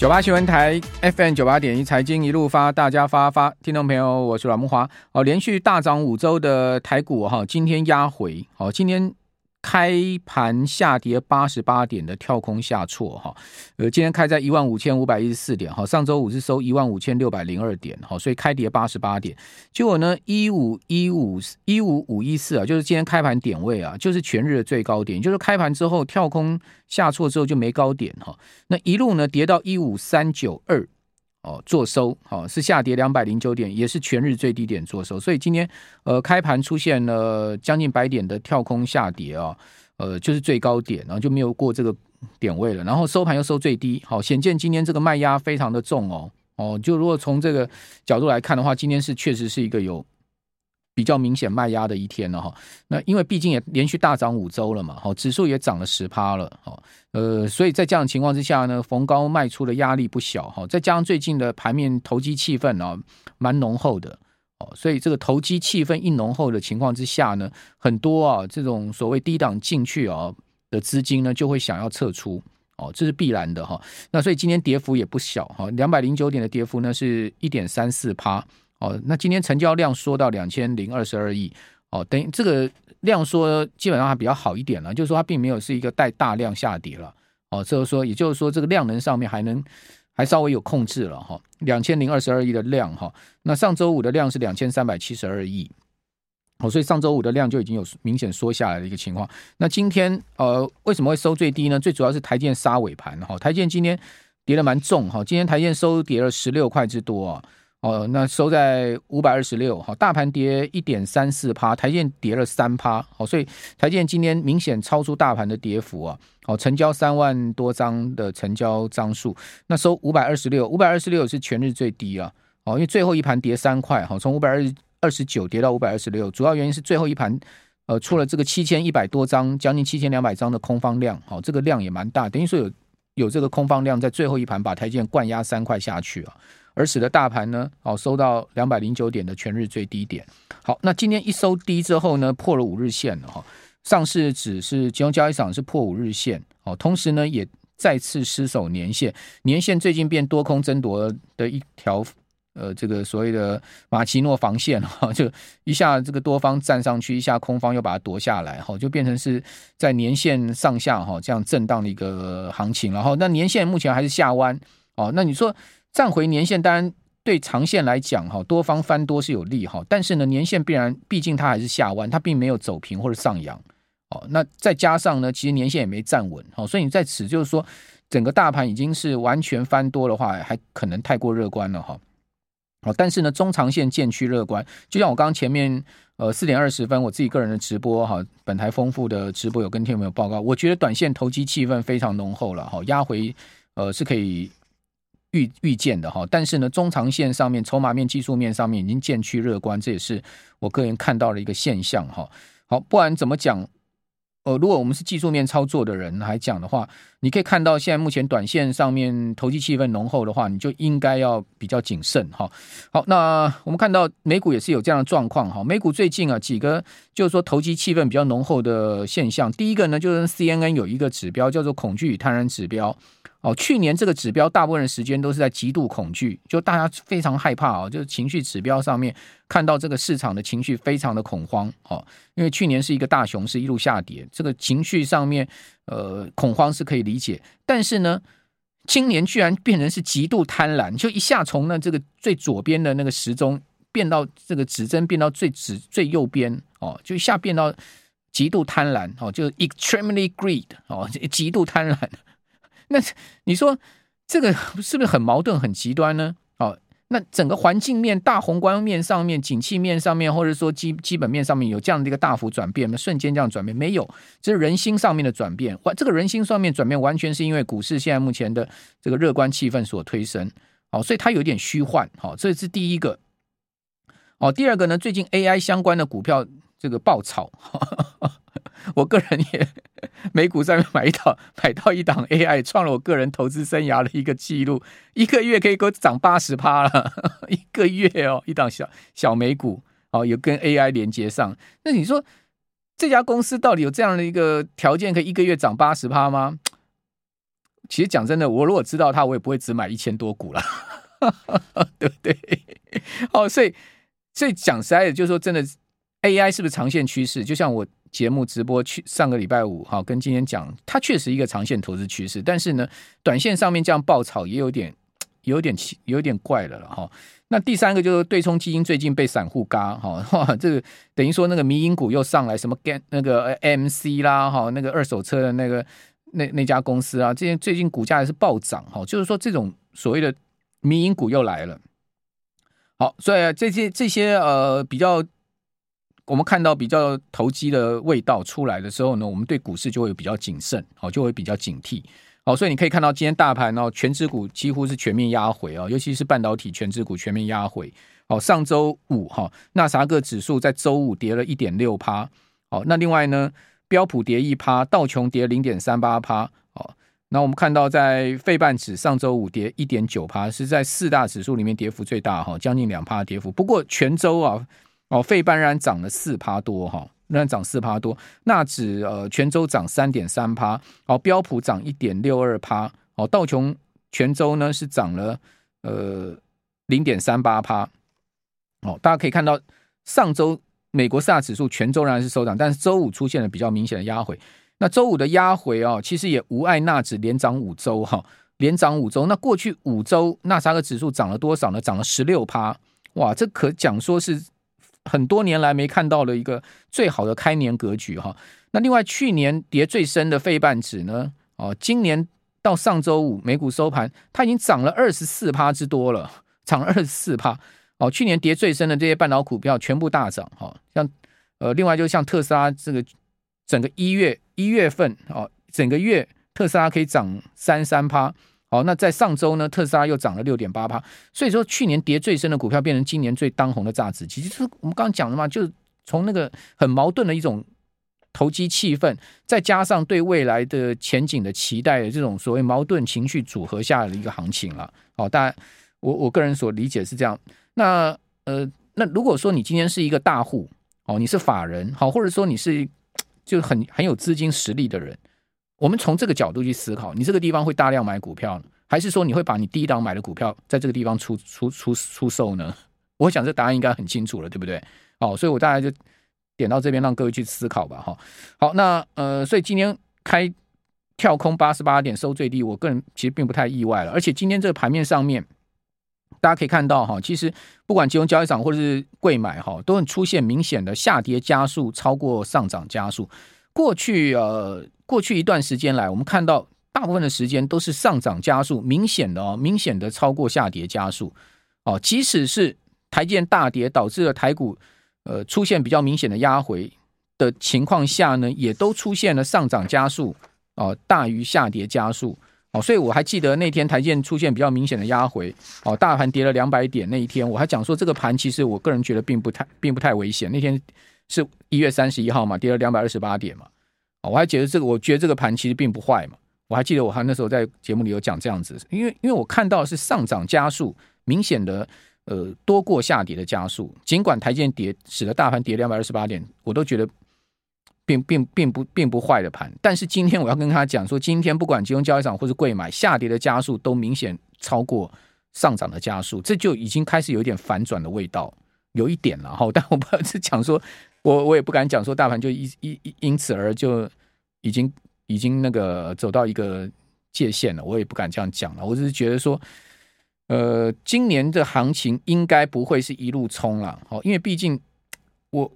九八新闻台 FM 九八点一财经一路发，大家发发，听众朋友，我是阮慕华。哦，连续大涨五周的台股哈，今天压回，好，今天。开盘下跌八十八点的跳空下挫哈，呃，今天开在一万五千五百一十四点哈，上周五是收一万五千六百零二点哈，所以开跌八十八点。结果呢，一五一五一五五一四啊，就是今天开盘点位啊，就是全日的最高点，就是开盘之后跳空下挫之后就没高点哈，那一路呢跌到一五三九二。哦，做收好、哦、是下跌两百零九点，也是全日最低点做收，所以今天呃开盘出现了将近百点的跳空下跌啊、哦，呃就是最高点，然后就没有过这个点位了，然后收盘又收最低，好、显见今天这个卖压非常的重哦哦，就如果从这个角度来看的话，今天是确实是一个有。比较明显卖压的一天了哈，那因为毕竟也连续大涨五周了嘛，哈，指数也涨了十趴了，哈，呃，所以在这样的情况之下呢，逢高卖出的压力不小哈，再加上最近的盘面投机气氛啊，蛮浓厚的，哦，所以这个投机气氛一浓厚的情况之下呢，很多啊这种所谓低档进去啊的资金呢，就会想要撤出，哦，这是必然的哈，那所以今天跌幅也不小哈，两百零九点的跌幅呢是一点三四趴。哦，那今天成交量缩到两千零二十二亿，哦，等于这个量缩基本上还比较好一点了，就是说它并没有是一个带大量下跌了，哦，就是说，也就是说这个量能上面还能还稍微有控制了哈，两千零二十二亿的量哈，那上周五的量是两千三百七十二亿，哦，所以上周五的量就已经有明显缩下来的一个情况。那今天呃为什么会收最低呢？最主要是台建杀尾盘哈，台建今天跌得蛮重哈，今天台建收跌了十六块之多啊。哦，那收在五百二十六，好，大盘跌一点三四趴，台建跌了三趴，好，所以台建今天明显超出大盘的跌幅啊，好，成交三万多张的成交张数，那收五百二十六，五百二十六是全日最低啊，哦，因为最后一盘跌三块，好，从五百二二十九跌到五百二十六，主要原因是最后一盘，呃，出了这个七千一百多张，将近七千两百张的空方量，好，这个量也蛮大，等于说有有这个空方量在最后一盘把台积电灌压三块下去啊。而使得大盘呢，哦，收到两百零九点的全日最低点。好，那今天一收低之后呢，破了五日线了哈。上市指是金融交易场是破五日线，哦，同时呢也再次失守年线。年线最近变多空争夺的一条，呃，这个所谓的马奇诺防线哈，就一下这个多方站上去，一下空方又把它夺下来，哈，就变成是在年线上下哈这样震荡的一个行情。然后那年线目前还是下弯，哦，那你说？站回年线，当然对长线来讲，哈，多方翻多是有利哈。但是呢，年线必然，毕竟它还是下弯，它并没有走平或者上扬。哦，那再加上呢，其实年线也没站稳，哦，所以你在此就是说，整个大盘已经是完全翻多的话，还可能太过乐观了哈。好，但是呢，中长线渐趋乐观。就像我刚刚前面呃四点二十分，我自己个人的直播哈，本台丰富的直播有跟听众朋友报告，我觉得短线投机气氛非常浓厚了哈，压回呃是可以。预预见的哈，但是呢，中长线上面、筹码面、技术面上面已经渐趋乐观，这也是我个人看到的一个现象哈。好，不管怎么讲，呃，如果我们是技术面操作的人来讲的话，你可以看到现在目前短线上面投机气氛浓厚的话，你就应该要比较谨慎哈。好，那我们看到美股也是有这样的状况哈。美股最近啊几个就是说投机气氛比较浓厚的现象，第一个呢就是 CNN 有一个指标叫做恐惧与贪婪指标。哦，去年这个指标大部分的时间都是在极度恐惧，就大家非常害怕哦，就是情绪指标上面看到这个市场的情绪非常的恐慌哦，因为去年是一个大熊市一路下跌，这个情绪上面呃恐慌是可以理解，但是呢，今年居然变成是极度贪婪，就一下从那这个最左边的那个时钟变到这个指针变到最指最右边哦，就一下变到极度贪婪哦，就 extremely greed 哦，极度贪婪。那你说这个是不是很矛盾、很极端呢？哦，那整个环境面、大宏观面上面、景气面上面，或者说基基本面上面有这样的一个大幅转变吗？瞬间这样转变没有？这是人心上面的转变。这个人心上面转变，完全是因为股市现在目前的这个乐观气氛所推升。哦，所以它有点虚幻。好，这是第一个。哦，第二个呢？最近 AI 相关的股票这个爆炒。我个人也美股上面买一档，买到一档 AI，创了我个人投资生涯的一个记录，一个月可以给我涨八十趴了，一个月哦，一档小小美股哦，有跟 AI 连接上。那你说这家公司到底有这样的一个条件，可以一个月涨八十趴吗？其实讲真的，我如果知道它，我也不会只买一千多股了，对不对？哦，所以所以讲实在的，就是说真的，AI 是不是长线趋势？就像我节目直播去上个礼拜五哈，跟今天讲，它确实一个长线投资趋势，但是呢，短线上面这样爆炒也有点 有点奇有点怪了了哈。那第三个就是对冲基金最近被散户嘎哈，这个等于说那个迷因股又上来，什么 GAN 那个 MC 啦哈，那个二手车的那个。那那家公司啊，这些最近股价也是暴涨哈，就是说这种所谓的迷因股又来了。好，所以这些这些呃比较，我们看到比较投机的味道出来的时候呢，我们对股市就会比较谨慎，好，就会比较警惕。好，所以你可以看到今天大盘呢，全指股几乎是全面压回啊，尤其是半导体全指股全面压回。好，上周五哈，纳斯达克指数在周五跌了一点六趴。好，那另外呢？标普跌一趴，道琼跌零点三八趴。好，那我们看到在费半指上周五跌一点九趴，是在四大指数里面跌幅最大哈，将近两趴跌幅。不过全周啊，哦，费半然涨了四趴多哈，仍然涨四趴多。纳指呃全州涨三点三趴，哦，标普涨一点六二趴，哦，道琼全州呢是涨了呃零点三八趴。哦，大家可以看到上周。美国四大指数全周仍然是收涨，但是周五出现了比较明显的压回。那周五的压回啊，其实也无碍纳指连涨五周哈，连涨五周。那过去五周纳斯达克指数涨了多少呢？涨了十六趴，哇，这可讲说是很多年来没看到的一个最好的开年格局哈。那另外去年跌最深的费半指呢，哦，今年到上周五美股收盘，它已经涨了二十四趴之多了，涨二十四趴。哦，去年跌最深的这些半导股票全部大涨，哈，像呃，另外就像特斯拉这个整个一月一月份，哦，整个月特斯拉可以涨三三趴，好，那在上周呢，特斯拉又涨了六点八趴，所以说去年跌最深的股票变成今年最当红的炸子鸡，其实我们刚刚讲的嘛，就是从那个很矛盾的一种投机气氛，再加上对未来的前景的期待的这种所谓矛盾情绪组合下的一个行情了，好，大家我我个人所理解是这样。那呃，那如果说你今天是一个大户哦，你是法人好，或者说你是 就很很有资金实力的人，我们从这个角度去思考，你这个地方会大量买股票，还是说你会把你低档买的股票在这个地方出出出出售呢？我想这答案应该很清楚了，对不对？好，所以我大概就点到这边，让各位去思考吧。哈，好，那呃，所以今天开跳空八十八点收最低，我个人其实并不太意外了，而且今天这个盘面上面。大家可以看到哈，其实不管金融交易场或者是贵买哈，都会出现明显的下跌加速超过上涨加速。过去呃，过去一段时间来，我们看到大部分的时间都是上涨加速，明显的哦，明显的超过下跌加速。哦，即使是台建大跌导致了台股呃出现比较明显的压回的情况下呢，也都出现了上涨加速哦大于下跌加速。哦，所以我还记得那天台建出现比较明显的压回，哦，大盘跌了两百点那一天，我还讲说这个盘其实我个人觉得并不太并不太危险。那天是一月三十一号嘛，跌了两百二十八点嘛，我还觉得这个，我觉得这个盘其实并不坏嘛。我还记得我还那时候在节目里有讲这样子，因为因为我看到是上涨加速明显的呃多过下跌的加速，尽管台积电跌使得大盘跌两百二十八点，我都觉得。并并并不并不坏的盘，但是今天我要跟他讲说，今天不管金融交易场或是贵买下跌的加速都明显超过上涨的加速，这就已经开始有一点反转的味道，有一点了哈。但我不是讲说，我我也不敢讲说大盘就一一因此而就已经已经那个走到一个界限了，我也不敢这样讲了。我只是觉得说，呃，今年的行情应该不会是一路冲了，好，因为毕竟我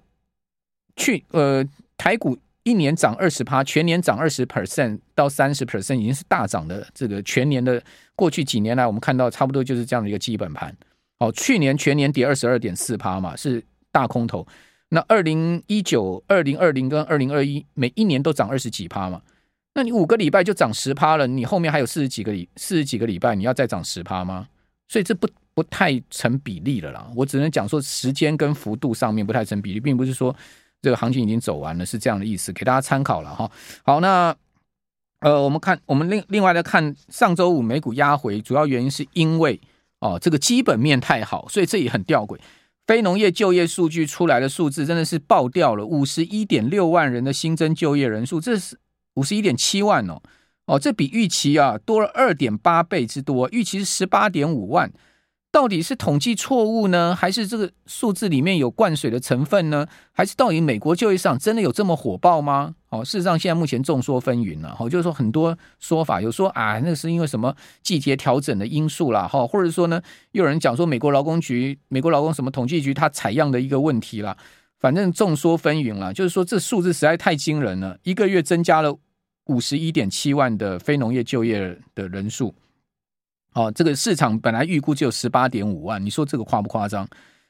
去呃。台股一年涨二十趴，全年涨二十 percent 到三十 percent，已经是大涨的。这个全年的过去几年来，我们看到差不多就是这样的一个基本盘。哦，去年全年跌二十二点四趴嘛，是大空头。那二零一九、二零二零跟二零二一，每一年都涨二十几趴嘛。那你五个礼拜就涨十趴了，你后面还有四十几个礼四十几个礼拜，你要再涨十趴吗？所以这不不太成比例了啦。我只能讲说时间跟幅度上面不太成比例，并不是说。这个行情已经走完了，是这样的意思，给大家参考了哈。好，那呃，我们看，我们另另外来看上周五美股压回，主要原因是因为哦，这个基本面太好，所以这也很吊诡。非农业就业数据出来的数字真的是爆掉了，五十一点六万人的新增就业人数，这是五十一点七万哦，哦，这比预期啊多了二点八倍之多，预期是十八点五万。到底是统计错误呢，还是这个数字里面有灌水的成分呢？还是到底美国就业市场真的有这么火爆吗？哦，事实上现在目前众说纷纭了。哦，就是说很多说法，有说啊，那是因为什么季节调整的因素啦，哈，或者说呢，又有人讲说美国劳工局、美国劳工什么统计局它采样的一个问题啦。反正众说纷纭了，就是说这数字实在太惊人了，一个月增加了五十一点七万的非农业就业的人数。哦，这个市场本来预估只有十八点五万，你说这个夸不夸张？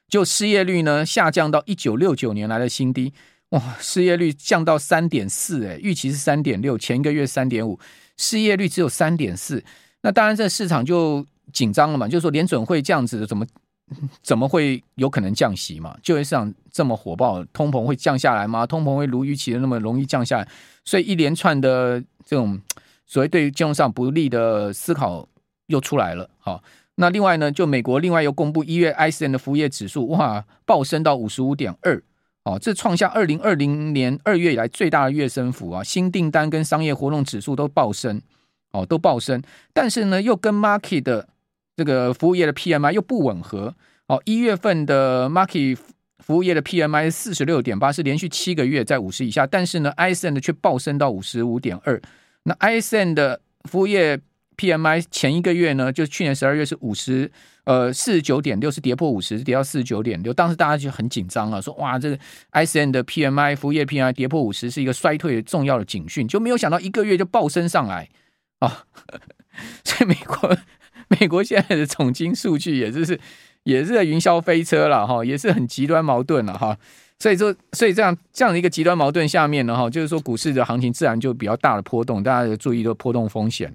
就失业率呢下降到一九六九年来的新低，哇，失业率降到三点四，哎，预期是三点六，前一个月三点五，失业率只有三点四，那当然这市场就紧张了嘛，就是说联准会这样子的，怎么怎么会有可能降息嘛？就业市场这么火爆，通膨会降下来吗？通膨会如预期的那么容易降下来？所以一连串的这种所谓对于金融上不利的思考。又出来了，好，那另外呢，就美国另外又公布一月 ISM 的服务业指数，哇，暴升到五十五点二，哦，这创下二零二零年二月以来最大的月升幅啊，新订单跟商业活动指数都暴升，哦，都暴升，但是呢，又跟 Markit 的这个服务业的 PMI 又不吻合，哦，一月份的 Markit 服务业的 PMI 四十六点八，是连续七个月在五十以下，但是呢，ISM 的却暴升到五十五点二，那 ISM 的服务业。PMI 前一个月呢，就去年十二月是五十，呃，四十九点六，是跌破五十，跌到四十九点六。当时大家就很紧张了，说哇，这个 ISM 的 PMI 服务业 PMI 跌破五十是一个衰退的重要的警讯，就没有想到一个月就暴升上来啊！所以美国美国现在的总经数据也是是也是在云霄飞车了哈，也是很极端矛盾了哈。所以说，所以这样这样的一个极端矛盾下面呢哈，就是说股市的行情自然就比较大的波动，大家要注意的波动风险。